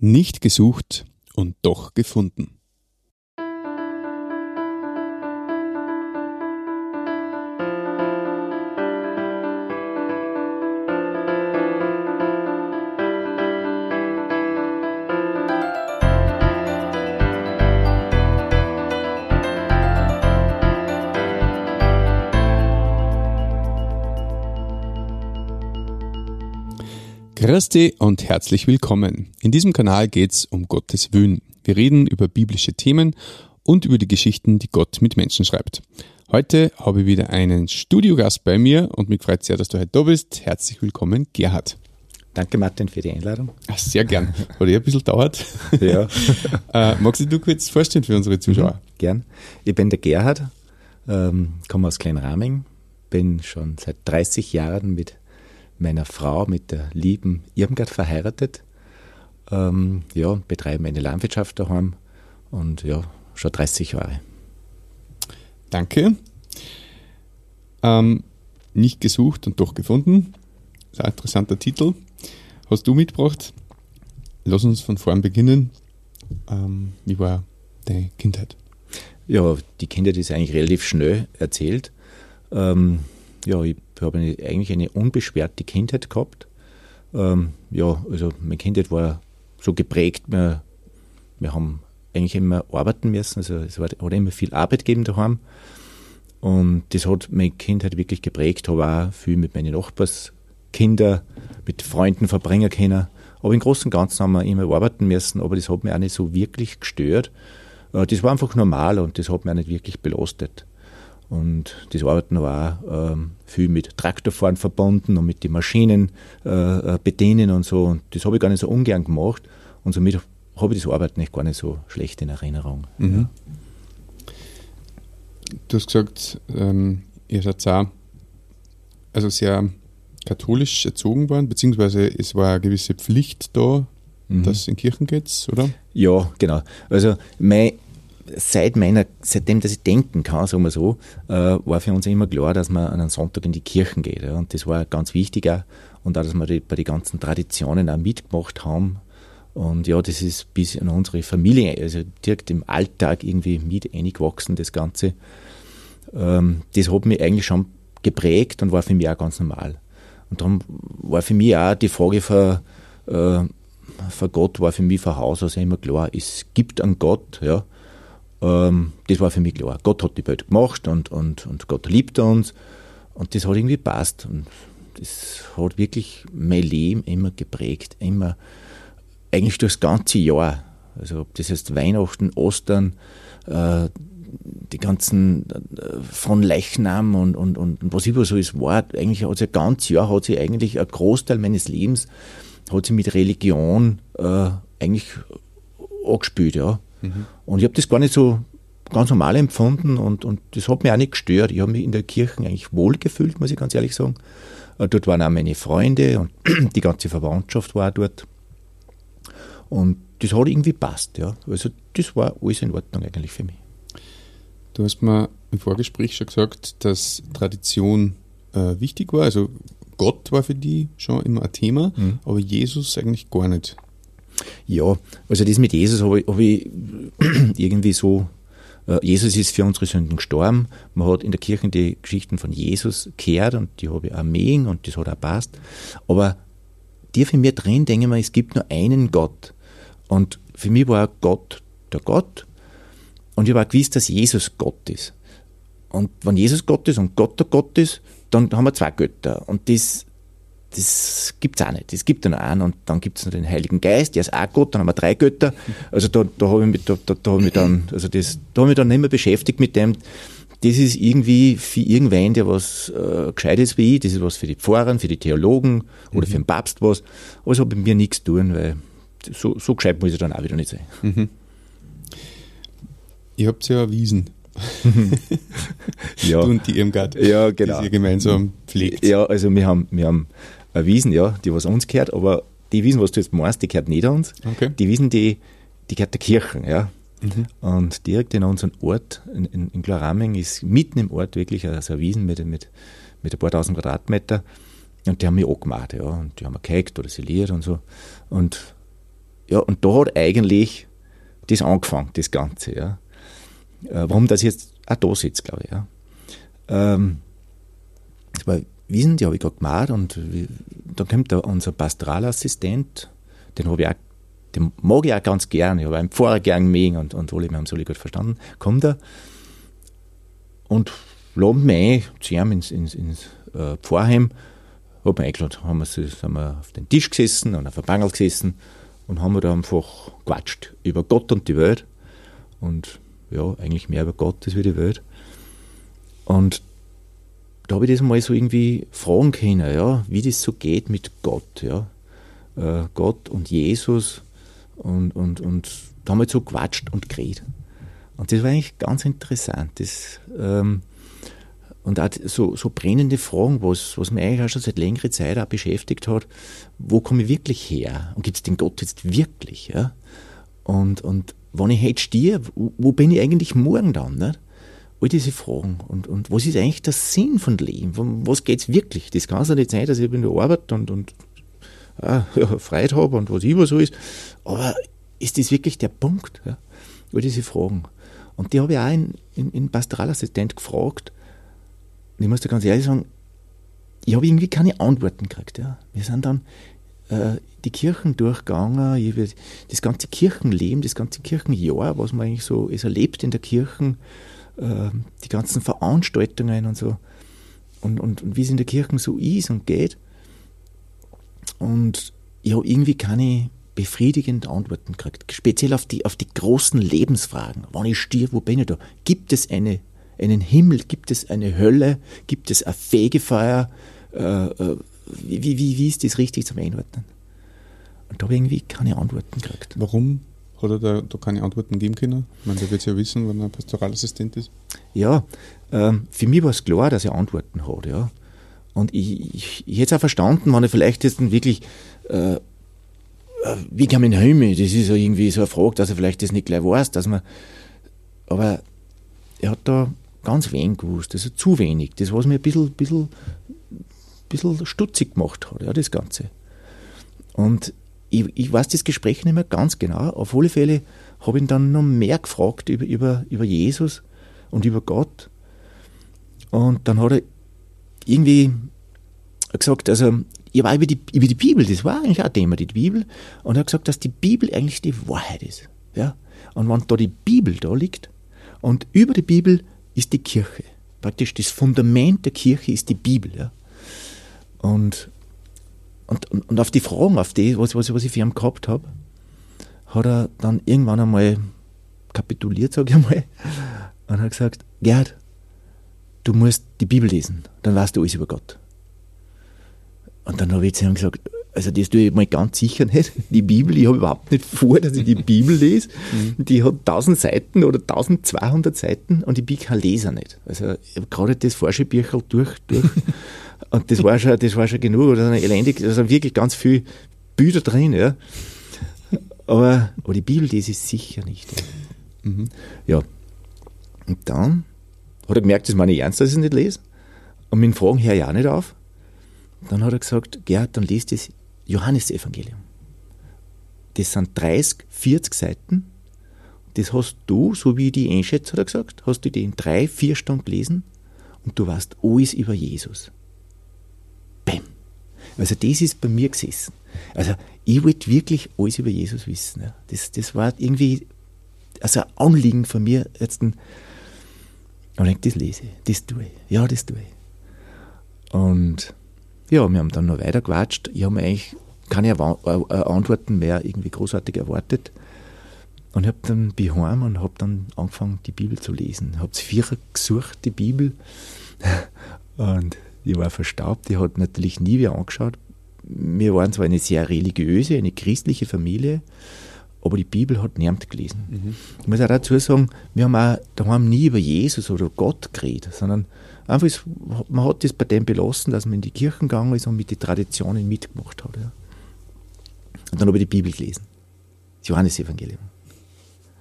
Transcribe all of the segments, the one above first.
Nicht gesucht und doch gefunden. Christi und herzlich willkommen. In diesem Kanal geht es um Gottes Willen. Wir reden über biblische Themen und über die Geschichten, die Gott mit Menschen schreibt. Heute habe ich wieder einen Studiogast bei mir und mich freut sehr, dass du heute da bist. Herzlich willkommen, Gerhard. Danke, Martin, für die Einladung. Ach, sehr gern. Hat eh ein bisschen dauert. Ja. äh, magst du dich kurz vorstellen für unsere Zuschauer? Mhm, gern. Ich bin der Gerhard, ähm, komme aus Kleinraming, bin schon seit 30 Jahren mit meiner Frau, mit der lieben Irmgard verheiratet. Ähm, ja, betreiben eine Landwirtschaft daheim und ja, schon 30 Jahre. Danke. Ähm, nicht gesucht und doch gefunden. Das ist ein interessanter Titel. Hast du mitgebracht? Lass uns von vorn beginnen. Ähm, wie war deine Kindheit? Ja, die Kindheit ist eigentlich relativ schnell erzählt. Ähm, ja, ich habe eine, eigentlich eine unbeschwerte Kindheit gehabt. Ähm, ja, also meine Kindheit war so geprägt, wir, wir haben eigentlich immer arbeiten müssen, also es war, hat immer viel Arbeit gegeben daheim. Und das hat meine Kindheit wirklich geprägt, habe auch viel mit meinen Nachbarskindern, mit Freunden verbringen können. Aber im Großen und Ganzen haben wir immer arbeiten müssen, aber das hat mich auch nicht so wirklich gestört. Äh, das war einfach normal und das hat mich auch nicht wirklich belastet. Und das Arbeiten war ähm, viel mit Traktorfahren verbunden und mit den Maschinen äh, äh, bedienen und so. Und das habe ich gar nicht so ungern gemacht. Und somit habe ich das Arbeiten nicht gar nicht so schlecht in Erinnerung. Mhm. Ja. Du hast gesagt, ähm, ihr seid auch also sehr katholisch erzogen worden, beziehungsweise es war eine gewisse Pflicht da, mhm. dass es in Kirchen geht, oder? Ja, genau. Also mein seit meiner, seitdem, dass ich denken kann, sagen wir so, äh, war für uns immer klar, dass man an einem Sonntag in die Kirchen geht. Ja. Und das war ganz wichtig auch. Und auch, dass wir die, bei den ganzen Traditionen auch mitgemacht haben. Und ja, das ist bis in unsere Familie, also direkt im Alltag irgendwie mit eingewachsen, das Ganze. Ähm, das hat mich eigentlich schon geprägt und war für mich auch ganz normal. Und darum war für mich auch die Frage von, äh, von Gott, war für mich von Haus aus immer klar, es gibt einen Gott, ja, ähm, das war für mich klar. Gott hat die Welt gemacht und, und, und Gott liebt uns. Und das hat irgendwie passt. Und das hat wirklich mein Leben immer geprägt. Immer, eigentlich durchs ganze Jahr. Also, ob das heißt Weihnachten, Ostern, äh, die ganzen äh, von Leichnam und, und, und was immer so ist, war, eigentlich hat sich ein ganzes Jahr, hat sich eigentlich ein Großteil meines Lebens, hat sich mit Religion äh, eigentlich angespielt, ja. Mhm. Und ich habe das gar nicht so ganz normal empfunden und, und das hat mich auch nicht gestört. Ich habe mich in der Kirche eigentlich wohl gefühlt, muss ich ganz ehrlich sagen. Äh, dort waren auch meine Freunde und die ganze Verwandtschaft war dort. Und das hat irgendwie passt, ja. Also das war alles in Ordnung eigentlich für mich. Du hast mir im Vorgespräch schon gesagt, dass Tradition äh, wichtig war. Also Gott war für die schon immer ein Thema, mhm. aber Jesus eigentlich gar nicht. Ja, also das mit Jesus habe ich, hab ich irgendwie so äh, Jesus ist für unsere Sünden gestorben. Man hat in der Kirche die Geschichten von Jesus gehört und die habe ich auch mögen und das hat auch passt. Aber tief in mir drin denke ich mir, es gibt nur einen Gott. Und für mich war Gott der Gott und ich auch gewusst, dass Jesus Gott ist. Und wenn Jesus Gott ist und Gott der Gott ist, dann haben wir zwei Götter. Und das das gibt es auch nicht. Es gibt nur einen und dann gibt es noch den Heiligen Geist, der ist auch Gott, dann haben wir drei Götter. Also da, da habe ich mich, da, da, da hab ich dann, also das, da habe ich dann nicht mehr beschäftigt mit dem. Das ist irgendwie für irgendwen, der was äh, Gescheites wie ich, das ist was für die Pfarrer, für die Theologen oder mhm. für den Papst was. Aber es hat mit mir nichts zu tun, weil so, so gescheit muss ich dann auch wieder nicht sein. Mhm. Ihr habt ja erwiesen. ja. Du und die Irmgard, ja, genau. die ihr gemeinsam pflegt. Ja, also wir haben, wir haben Wiesen, ja, die was uns gehört, aber die Wiesen, was du jetzt meinst, die gehört nicht uns. Okay. Die Wiesen, die, die gehört der Kirche, ja. Mhm. Und direkt in unserem Ort, in, in, in Gloraming, ist mitten im Ort wirklich also eine Wiesen mit, mit, mit ein paar tausend Quadratmeter. Und die haben mich angemacht, ja. Und die haben wir gehackt oder siliert und so. Und ja, und da hat eigentlich das angefangen, das Ganze, ja. Äh, warum das jetzt auch da sitzt, glaube ich, ja. Ähm, war Wiesen, die habe ich gerade gemacht und da kommt da unser Pastoralassistent, den habe ich auch, den mag ich auch ganz gerne, ich habe einen Pfarrer gern mögen und, und alle, wir haben es alle gut verstanden, kommt er und laden mich ein zu ihm ins, ins, ins äh, Pfarrheim, hat mich eingeladen, haben wir, sind wir auf den Tisch gesessen und auf der Bangel gesessen und haben da einfach gequatscht über Gott und die Welt und ja, eigentlich mehr über Gott als über die Welt. Und da habe ich das mal so irgendwie fragen können, ja, wie das so geht mit Gott, ja. Äh, Gott und Jesus und, und, und da haben wir so gequatscht und geredet. Und das war eigentlich ganz interessant. Das, ähm, und auch so, so brennende Fragen, was, was mich eigentlich auch schon seit längerer Zeit auch beschäftigt hat, wo komme ich wirklich her? Und gibt es den Gott jetzt wirklich? Ja? Und, und wenn ich heute stehe, wo bin ich eigentlich morgen dann? Nicht? All diese Fragen. Und, und was ist eigentlich der Sinn von Leben? Um was geht es wirklich? Das kann es ja nicht sein, dass ich in der Arbeit und, und äh, ja, Freude habe und was immer so ist. Aber ist das wirklich der Punkt? Ja? All diese Fragen. Und die habe ich auch in, in, in Pastoralassistent gefragt. Und ich muss dir ganz ehrlich sagen, ich habe irgendwie keine Antworten gekriegt. Ja. Wir sind dann äh, die Kirchen durchgegangen, das ganze Kirchenleben, das ganze Kirchenjahr, was man eigentlich so erlebt in der Kirche, äh, die ganzen Veranstaltungen und so und, und, und wie es in der Kirche so ist und geht. Und ich habe irgendwie keine befriedigenden Antworten gekriegt. Speziell auf die, auf die großen Lebensfragen. Wann ich stehe, wo bin ich da? Gibt es eine, einen Himmel? Gibt es eine Hölle? Gibt es ein Fegefeuer? Äh, äh, wie, wie, wie ist das richtig zum Einordnen? Und da habe ich irgendwie keine Antworten gekriegt. Warum hat er da, da keine Antworten geben können? Ich meine, der wird ja wissen, wenn er Pastoralassistent ist. Ja, ähm, für mich war es klar, dass er Antworten hat, ja. Und ich, ich, ich hätte es auch verstanden, wenn er vielleicht jetzt wirklich, äh, äh wie kann man Himmel, das ist ja irgendwie so eine Frage, dass er vielleicht das nicht gleich weiß, dass man, aber er hat da ganz wenig gewusst, also zu wenig, das was mir ein bisschen, bisschen, bisschen stutzig gemacht hat, ja, das Ganze. Und ich, ich weiß das Gespräch nicht mehr ganz genau. Auf alle Fälle habe ich ihn dann noch mehr gefragt über, über, über Jesus und über Gott. Und dann hat er irgendwie gesagt, also ich war über die, über die Bibel, das war eigentlich auch ein Thema, die Bibel, und er hat gesagt, dass die Bibel eigentlich die Wahrheit ist. Ja? Und wenn da die Bibel da liegt und über die Bibel ist die Kirche, praktisch das Fundament der Kirche ist die Bibel. Ja? Und und, und, und auf die Fragen, auf die, was, was, was ich für ihn gehabt habe, hat er dann irgendwann einmal kapituliert, sage ich einmal, und hat gesagt, Gerd, du musst die Bibel lesen, dann weißt du alles über Gott. Und dann habe ich zu ihm gesagt, also das tue ich mal ganz sicher nicht. Die Bibel, ich habe überhaupt nicht vor, dass ich die Bibel lese. Mhm. Die hat 1000 Seiten oder 1200 Seiten und ich bin kein Leser nicht. Also ich habe gerade das Forschebücher durch, durch Und das war schon, das war schon genug, oder elendig, da sind wirklich ganz viele Bücher drin, ja. Aber, aber die Bibel, das ist sicher nicht. Ja. Mhm. ja. Und dann hat er gemerkt, das meine ich ernst, dass ich es nicht lese. Und mit den Fragen höre ich auch nicht auf. Dann hat er gesagt, Gerhard, dann liest das Johannesevangelium. Das sind 30, 40 Seiten. Das hast du, so wie ich die einschätze, hat er gesagt, hast du die in drei, vier Stunden gelesen und du weißt alles über Jesus. Also das ist bei mir gesessen. Also ich wollte wirklich alles über Jesus wissen. Das, das war irgendwie also ein Anliegen von mir, jetzt ein, und ich das lese ich, das tue ich, ja, das tue ich. Und ja, wir haben dann noch weiter gequatscht. Ich habe mir eigentlich keine äh, Antworten mehr irgendwie großartig erwartet. Und ich habe dann bin heim und habe dann angefangen, die Bibel zu lesen. Ich habe es vierer gesucht, die Bibel. Und die war verstaubt, die hat natürlich nie wieder angeschaut. Wir waren zwar eine sehr religiöse, eine christliche Familie, aber die Bibel hat niemand gelesen. Mhm. Ich muss auch dazu sagen, wir haben auch daheim nie über Jesus oder Gott geredet, sondern einfach, ist, man hat das bei dem belassen, dass man in die Kirchen gegangen ist und mit den Traditionen mitgemacht hat. Ja. Und dann habe ich die Bibel gelesen. Das Johannesevangelium.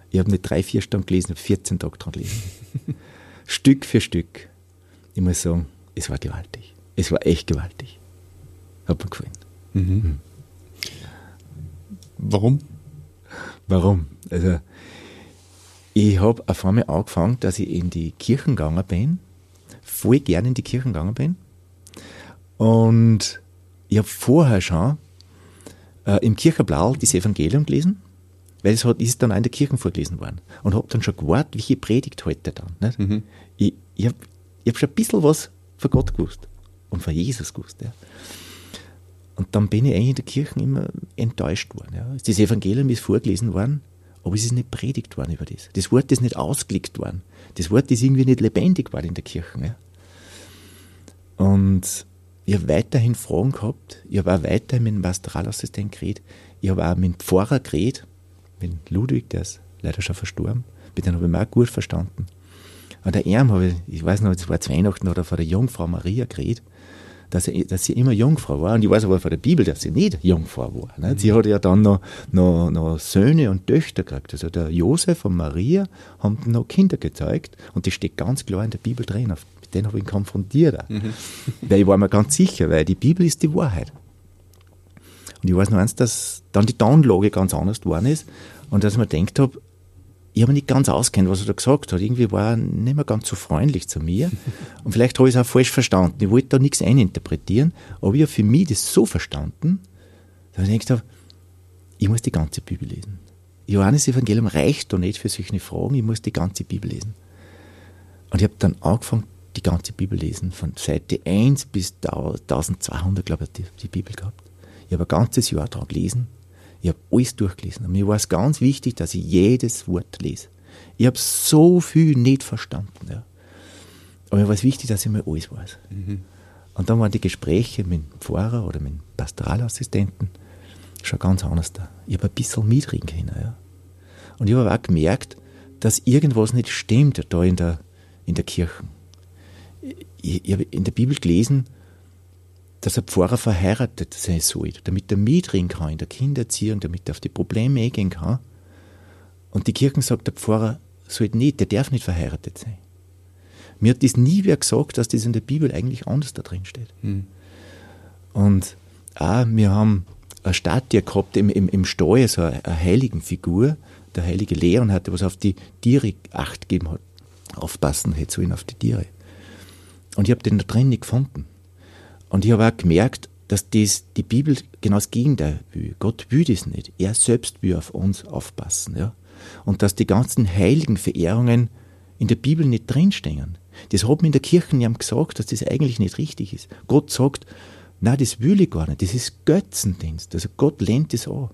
Ich habe nicht drei, vier Stunden gelesen, habe 14 Tage dran gelesen. Stück für Stück. Ich muss sagen, es war gewaltig. Es war echt gewaltig. Hat mir gefallen. Mhm. Warum? Warum? Also, ich habe auf einmal angefangen, dass ich in die Kirchen gegangen bin, voll gerne in die Kirchen gegangen bin. Und ich habe vorher schon äh, im Kircherblau das Evangelium gelesen, weil es hat, ist dann auch in der Kirche vorgelesen worden. Und habe dann schon gewartet, welche Predigt heute dann. Mhm. Ich, ich habe ich hab schon ein bisschen was von Gott gewusst und von Jesus gewusst. Ja. Und dann bin ich eigentlich in der Kirche immer enttäuscht worden. Ja. Das Evangelium ist vorgelesen worden, aber es ist nicht predigt worden über das. Das Wort ist nicht ausgelegt worden. Das Wort ist irgendwie nicht lebendig worden in der Kirche. Ja. Und ich habe weiterhin Fragen gehabt. Ich habe auch weiterhin mit dem Pastoralassistent geredet. Ich habe auch mit dem Pfarrer geredet, mit Ludwig, der ist leider schon verstorben. Mit dem habe ich mich auch gut verstanden. Und der Erm habe ich, ich weiß noch, es war zu Weihnachten oder vor der Jungfrau Maria geredet dass, er, dass sie immer Jungfrau war. Und ich weiß aber von der Bibel, dass sie nicht Jungfrau war. Ne? Mhm. Sie hat ja dann noch, noch, noch Söhne und Töchter gekriegt. Also der Josef und Maria haben noch Kinder gezeigt. Und das steht ganz klar in der Bibel drin. Auf den habe ich ihn konfrontiert. Mhm. weil ich war mir ganz sicher, weil die Bibel ist die Wahrheit. Und ich weiß noch eins, dass dann die Downlage ganz anders geworden ist. Und dass ich mir gedacht habe, ich habe nicht ganz auskennt, was er da gesagt hat. Irgendwie war er nicht mehr ganz so freundlich zu mir. Und vielleicht habe ich es auch falsch verstanden. Ich wollte da nichts eininterpretieren, aber ich habe für mich das so verstanden, dass ich gedacht habe, ich muss die ganze Bibel lesen. Johannes Evangelium reicht doch nicht für solche Fragen, ich muss die ganze Bibel lesen. Und ich habe dann angefangen, die ganze Bibel lesen, von Seite 1 bis 1200, glaube ich, die, die Bibel gehabt. Ich habe ein ganzes Jahr daran gelesen ich habe alles durchgelesen. Und mir war es ganz wichtig, dass ich jedes Wort lese. Ich habe so viel nicht verstanden. Ja. Aber mir war es wichtig, dass ich mir alles weiß. Mhm. Und dann waren die Gespräche mit dem Pfarrer oder mit dem Pastoralassistenten schon ganz anders da. Ich habe ein bisschen mitreden können. Ja. Und ich habe auch gemerkt, dass irgendwas nicht stimmt da in der, in der Kirche. Ich, ich habe in der Bibel gelesen, dass ein Pfarrer verheiratet sein soll, damit er mitreden kann in der Kindererziehung, damit er auf die Probleme eingehen kann. Und die Kirche sagt, der Pfarrer soll nicht, der darf nicht verheiratet sein. Mir hat das nie wer gesagt, dass das in der Bibel eigentlich anders da drin steht. Hm. Und auch, wir haben eine Statue gehabt im, im, im Stall, so eine, eine Heiligenfigur, der heilige Leon hatte, was auf die Tiere Acht gegeben hat, aufpassen hätte sollen auf die Tiere. Und ich habe den da drin nicht gefunden. Und ich habe auch gemerkt, dass das die Bibel genau das Gegenteil will. Gott will das nicht. Er selbst will auf uns aufpassen. Ja? Und dass die ganzen heiligen Verehrungen in der Bibel nicht drinstehen. Das hat mir in der Kirche jemand gesagt, dass das eigentlich nicht richtig ist. Gott sagt, na, das will ich gar nicht. Das ist Götzendienst. Also Gott lehnt das an.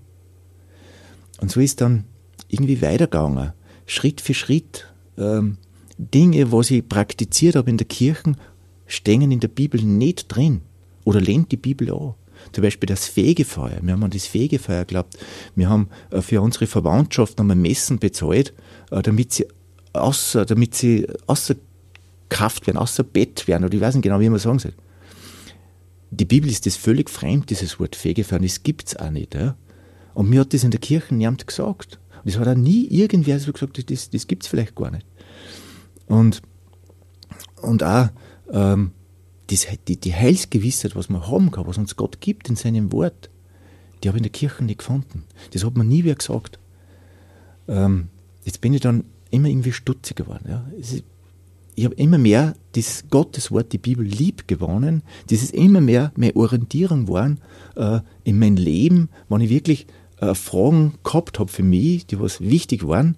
Und so ist dann irgendwie weitergegangen. Schritt für Schritt. Ähm, Dinge, was ich praktiziert habe in der Kirche, stehen in der Bibel nicht drin oder lehnt die Bibel an. Zum Beispiel das Fegefeuer. Wir haben an das Fegefeuer geglaubt. Wir haben äh, für unsere Verwandtschaft einmal Messen bezahlt, äh, damit sie außer, damit sie außer Kraft werden, außer Bett werden, oder ich weiß nicht genau, wie man sagen soll. Die Bibel ist das völlig fremd, dieses Wort Fegefeuer, das gibt es auch nicht. Ja? Und mir hat das in der Kirche niemand gesagt. Und es hat auch nie irgendwer so gesagt, das, das gibt es vielleicht gar nicht. Und, und auch, ähm, das, die, die Heilsgewissheit, was wir haben kann, was uns Gott gibt in seinem Wort, die habe ich in der Kirche nicht gefunden. Das hat mir nie wer gesagt. Ähm, jetzt bin ich dann immer irgendwie stutzig geworden. Ja. Ich habe immer mehr das Gotteswort, die Bibel lieb gewonnen. Das ist immer mehr meine Orientierung geworden äh, in mein Leben, wenn ich wirklich äh, Fragen gehabt habe für mich, die was wichtig waren,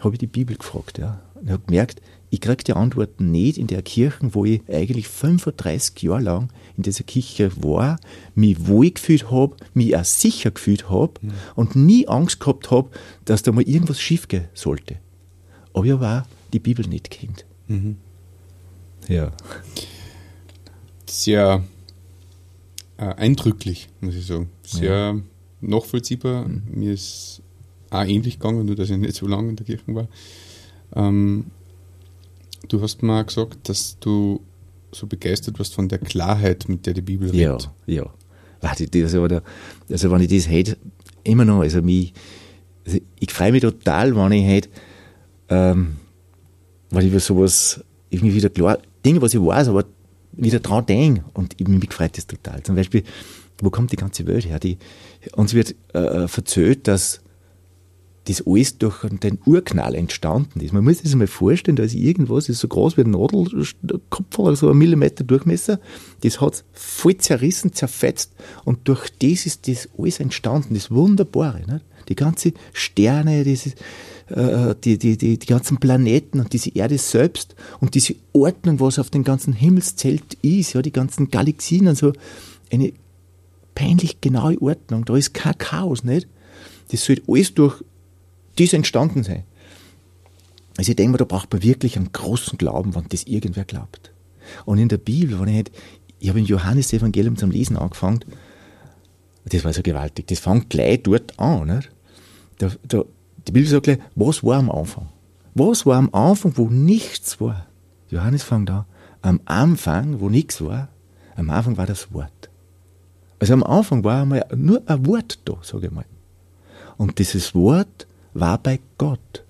habe ich die Bibel gefragt. Ja. Und habe gemerkt, ich kriege die Antworten nicht in der Kirche, wo ich eigentlich 35 Jahre lang in dieser Kirche war, mich wohl gefühlt habe, mich auch sicher gefühlt habe mhm. und nie Angst gehabt habe, dass da mal irgendwas schief gehen sollte. Aber ich habe auch die Bibel nicht kennt. Mhm. Ja. Sehr äh, eindrücklich, muss ich sagen. Sehr ja. nachvollziehbar. Mhm. Mir ist auch ähnlich gegangen, nur dass ich nicht so lange in der Kirche war. Ähm, Du hast mal gesagt, dass du so begeistert warst von der Klarheit, mit der die Bibel redet. Ja, ja. Also, also wenn ich das hätte, immer noch, also mich, also ich freue mich total, wenn ich halt, ähm, wenn ich über sowas irgendwie wieder klar, Dinge, was ich weiß, aber wieder dran denke und mich freut das total. Zum Beispiel, wo kommt die ganze Welt her? Die, uns wird äh, verzählt, dass das alles durch den Urknall entstanden ist. Man muss sich das mal vorstellen, da ist irgendwas, das ist so groß wie ein Nadelkopf oder so ein Millimeter Durchmesser, das hat voll zerrissen, zerfetzt und durch das ist das alles entstanden, das Wunderbare. Nicht? Die ganzen Sterne, dieses, äh, die, die, die, die ganzen Planeten und diese Erde selbst und diese Ordnung, was auf dem ganzen Himmelszelt ist, ja, die ganzen Galaxien und so, eine peinlich genaue Ordnung, da ist kein Chaos, nicht? Das soll alles durch das entstanden sein. Also ich denke mir, da braucht man wirklich einen großen Glauben, wenn das irgendwer glaubt. Und in der Bibel, wenn ich, nicht, ich habe im Johannes-Evangelium zum Lesen angefangen, das war so gewaltig, das fängt gleich dort an. Nicht? Da, da, die Bibel sagt gleich, was war am Anfang? Was war am Anfang, wo nichts war? Johannes fängt an, am Anfang, wo nichts war, am Anfang war das Wort. Also am Anfang war einmal nur ein Wort da, sage ich mal. Und dieses Wort war bei Gott.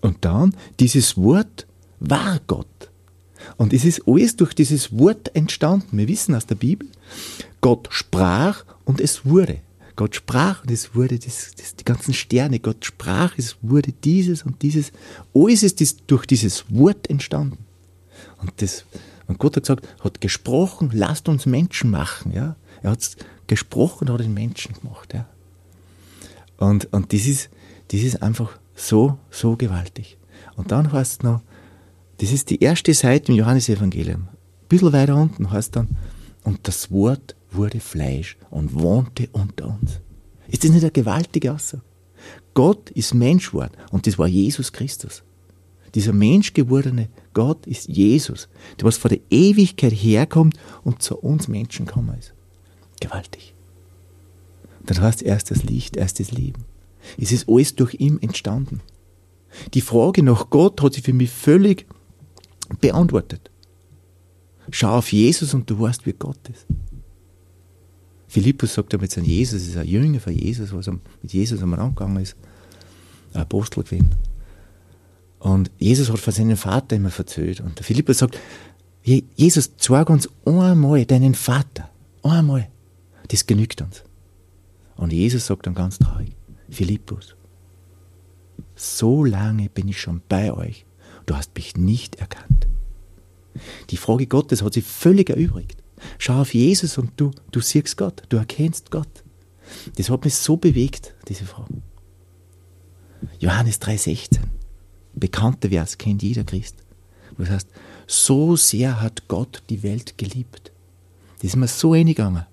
Und dann, dieses Wort war Gott. Und es ist alles durch dieses Wort entstanden. Wir wissen aus der Bibel, Gott sprach und es wurde. Gott sprach und es wurde das, das, die ganzen Sterne. Gott sprach, es wurde dieses und dieses. Alles ist durch dieses Wort entstanden. Und, das, und Gott hat gesagt, hat gesprochen, lasst uns Menschen machen. Ja? Er hat gesprochen, hat den Menschen gemacht. Ja? Und, und das, ist, das ist einfach so, so gewaltig. Und dann heißt es noch, das ist die erste Seite im Johannesevangelium. Ein bisschen weiter unten heißt dann, und das Wort wurde Fleisch und wohnte unter uns. Ist das nicht eine gewaltige Aussage? Gott ist Mensch geworden und das war Jesus Christus. Dieser menschgewordene Gott ist Jesus, der was von der Ewigkeit herkommt und zu uns Menschen gekommen ist. Gewaltig. Das heißt erst das Licht, erst das Leben. Es ist alles durch ihn entstanden. Die Frage nach Gott hat sich für mich völlig beantwortet. Schau auf Jesus und du weißt, wie Gott ist. Philippus sagt damit, sein Jesus ist ein Jünger von Jesus, was mit Jesus am angegangen ist, ein Apostel gewesen. Und Jesus hat von seinem Vater immer verzählt. Und der Philippus sagt, Jesus, zeig uns einmal deinen Vater. Einmal. Das genügt uns. Und Jesus sagt dann ganz traurig, Philippus, so lange bin ich schon bei euch, du hast mich nicht erkannt. Die Frage Gottes hat sich völlig erübrigt. Schau auf Jesus und du, du siehst Gott, du erkennst Gott. Das hat mich so bewegt, diese Frage. Johannes 3,16, bekannter Vers, kennt jeder Christ. Das heißt, so sehr hat Gott die Welt geliebt. Das ist mir so eingegangen.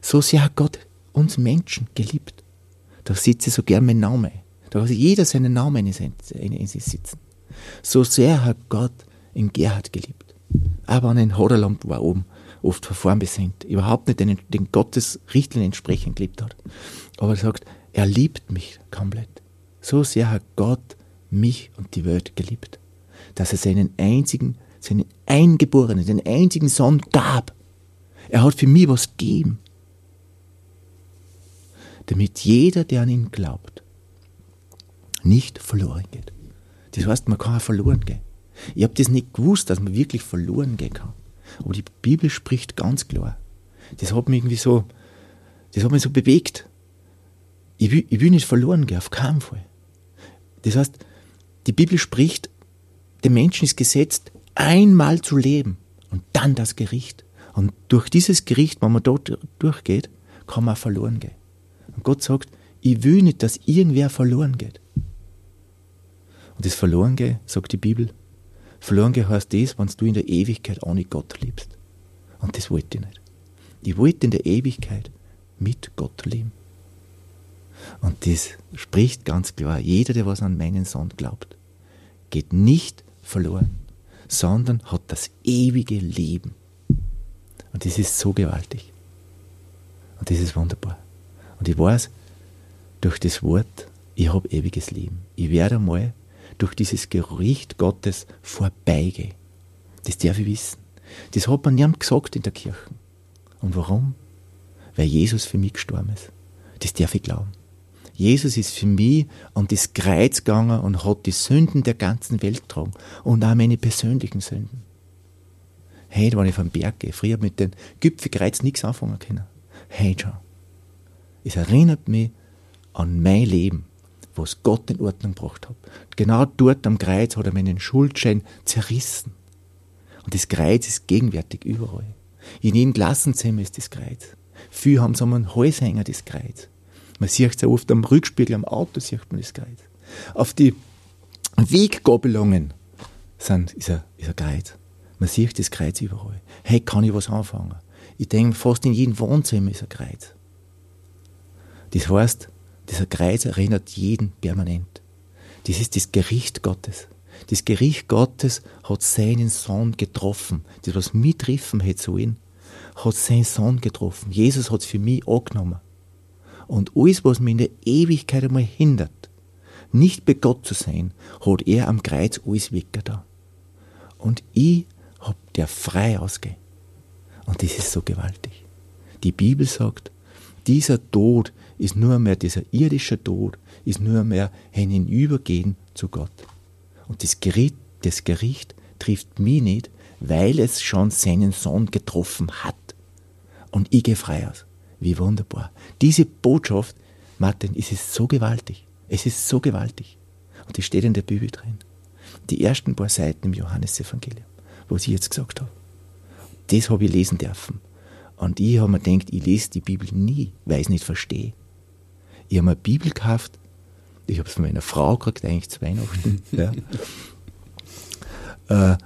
So sehr hat Gott uns Menschen geliebt. Da sitze so gern mein Name. Da hat jeder seinen Namen in sich sitzen. So sehr hat Gott in Gerhard geliebt. Aber an den Hoderland war oben oft von vorn besenkt. Überhaupt nicht den, den Gottes Richtlinien entsprechend geliebt hat. Aber er sagt, er liebt mich komplett. So sehr hat Gott mich und die Welt geliebt, dass er seinen einzigen, seinen Eingeborenen, den einzigen Sohn gab. Er hat für mich was gegeben damit jeder, der an ihn glaubt, nicht verloren geht. Das heißt, man kann auch verloren gehen. Ich habe das nicht gewusst, dass man wirklich verloren gehen kann. Aber die Bibel spricht ganz klar. Das hat mich irgendwie so, das hat mich so bewegt. Ich will, ich will nicht verloren gehen, auf keinen Fall. Das heißt, die Bibel spricht, dem Menschen ist gesetzt, einmal zu leben und dann das Gericht. Und durch dieses Gericht, wenn man dort durchgeht, kann man verloren gehen. Und Gott sagt, ich will nicht, dass irgendwer verloren geht. Und das Verloren gehen, sagt die Bibel, verloren gehen heißt das, wenn du in der Ewigkeit nicht Gott liebst. Und das wollte ich nicht. Ich wollte in der Ewigkeit mit Gott leben. Und das spricht ganz klar, jeder, der was an meinen Sohn glaubt, geht nicht verloren, sondern hat das ewige Leben. Und das ist so gewaltig. Und das ist wunderbar. Und ich weiß, durch das Wort, ich habe ewiges Leben. Ich werde einmal durch dieses Gericht Gottes vorbeigehen. Das darf ich wissen. Das hat man niemand gesagt in der Kirche. Und warum? Weil Jesus für mich gestorben ist. Das darf ich glauben. Jesus ist für mich an das Kreuz gegangen und hat die Sünden der ganzen Welt getragen. Und auch meine persönlichen Sünden. Heute, wenn ich vom Berg gehe, früher mit den Gipfelkreuz nichts anfangen können. Heute schon. Es erinnert mich an mein Leben, was Gott in Ordnung gebracht hat. Genau dort am Kreuz hat er meinen Schuldschein zerrissen. Und das Kreuz ist gegenwärtig überall. In jedem Klassenzimmer ist das Kreuz. Viele haben so einen Halshänger, das Kreuz. Man sieht es ja oft am Rückspiegel am Auto, sieht man das Kreuz. Auf die Weggabelungen sind, ist, ein, ist ein Kreuz. Man sieht das Kreuz überall. Hey, kann ich was anfangen? Ich denke, fast in jedem Wohnzimmer ist ein Kreuz. Das heißt, dieser Kreuz erinnert jeden permanent. Das ist das Gericht Gottes. Das Gericht Gottes hat seinen Sohn getroffen. Das, was mich treffen hätte sollen, hat seinen Sohn getroffen. Jesus hat es für mich angenommen. Und alles, was mich in der Ewigkeit einmal hindert, nicht bei Gott zu sein, hat er am Kreuz alles weggetan. Und ich hab der frei ausgehen. Und das ist so gewaltig. Die Bibel sagt, dieser Tod ist nur mehr, dieser irdische Tod ist nur mehr ein Hinübergehen zu Gott. Und das Gericht, das Gericht trifft mich nicht, weil es schon seinen Sohn getroffen hat. Und ich gehe frei aus. Wie wunderbar. Diese Botschaft, Martin, es ist so gewaltig. Es ist so gewaltig. Und die steht in der Bibel drin. Die ersten paar Seiten im Johannesevangelium, was ich jetzt gesagt habe. Das habe ich lesen dürfen. Und ich habe mir gedacht, ich lese die Bibel nie, weil ich es nicht verstehe. Ich habe mir eine Bibel gekauft, ich habe es von meiner Frau gekriegt, eigentlich zu Weihnachten. ja. Äh,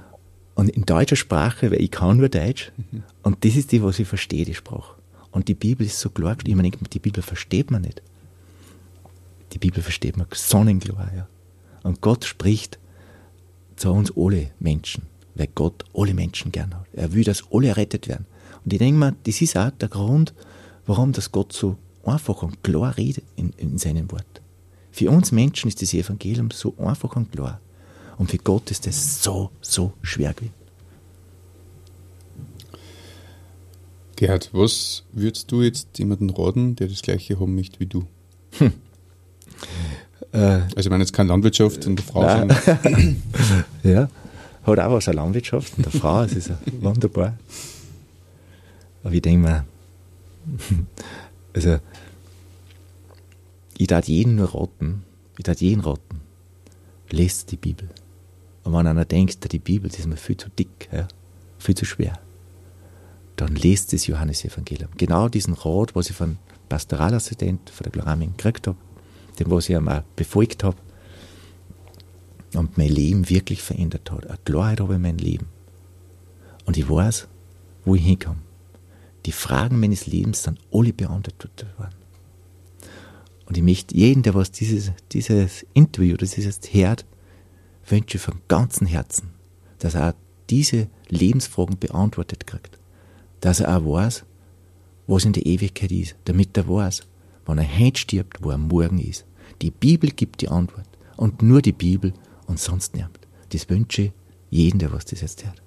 und in deutscher Sprache, weil ich kann nur Deutsch. Und das ist die, was ich verstehe, die Sprache. Und die Bibel ist so klar. Ich meine, die Bibel versteht man nicht. Die Bibel versteht man sonnenklar. Ja. Und Gott spricht zu uns alle Menschen, weil Gott alle Menschen gern hat. Er will, dass alle errettet werden. Und ich denke mir, das ist auch der Grund, warum das Gott so einfach und klar redet in, in seinem Wort. Für uns Menschen ist das Evangelium so einfach und klar. Und für Gott ist das so, so schwer gewesen. Gerhard, was würdest du jetzt jemanden raten, der das Gleiche haben möchte wie du? Hm. Äh, also ich meine jetzt keine Landwirtschaft und der Frau sein. ja, hat auch was eine Landwirtschaft und der Frau, es ist wunderbar. Aber ich denke mir, also ich darf jeden nur raten, ich darf jeden raten, lest die Bibel. Und wenn einer denkt, die Bibel das ist mir viel zu dick, ja, viel zu schwer, dann lest das Johannesevangelium. Genau diesen Rat, was ich von Pastoralassistent von der Gloramin gekriegt habe, den, was ich einmal befolgt habe und mein Leben wirklich verändert hat. Eine Klarheit habe in meinem Leben. Und ich weiß, wo ich hinkomme. Die Fragen meines Lebens sind alle beantwortet worden. Und ich möchte jeden, der was dieses, dieses Interview, ist jetzt hört, wünsche von ganzem Herzen, dass er diese Lebensfragen beantwortet kriegt. Dass er auch weiß, was in der Ewigkeit ist, damit er weiß, wann er heute stirbt, wo er morgen ist. Die Bibel gibt die Antwort. Und nur die Bibel und sonst niemand. Das wünsche ich jeden, der was das jetzt hört.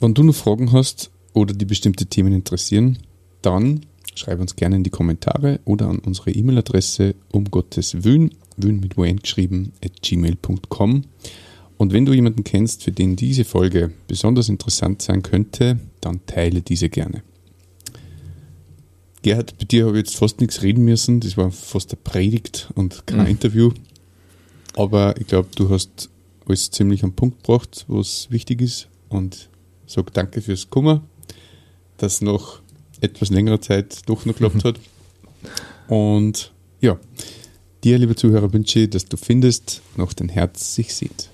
Wenn du noch Fragen hast oder die bestimmte Themen interessieren, dann schreib uns gerne in die Kommentare oder an unsere E-Mail-Adresse um Gottes Wün, Wün mit Wayne geschrieben, at gmail.com. Und wenn du jemanden kennst, für den diese Folge besonders interessant sein könnte, dann teile diese gerne. Gerhard, bei dir habe ich jetzt fast nichts reden müssen. Das war fast eine Predigt und kein mhm. Interview. Aber ich glaube, du hast alles ziemlich am Punkt gebracht, was wichtig ist. Und sage danke fürs Kummer, dass noch etwas längere Zeit doch noch geklappt hat. Und ja, dir, liebe Zuhörer, wünsche ich, dass du findest, noch dein Herz sich sieht.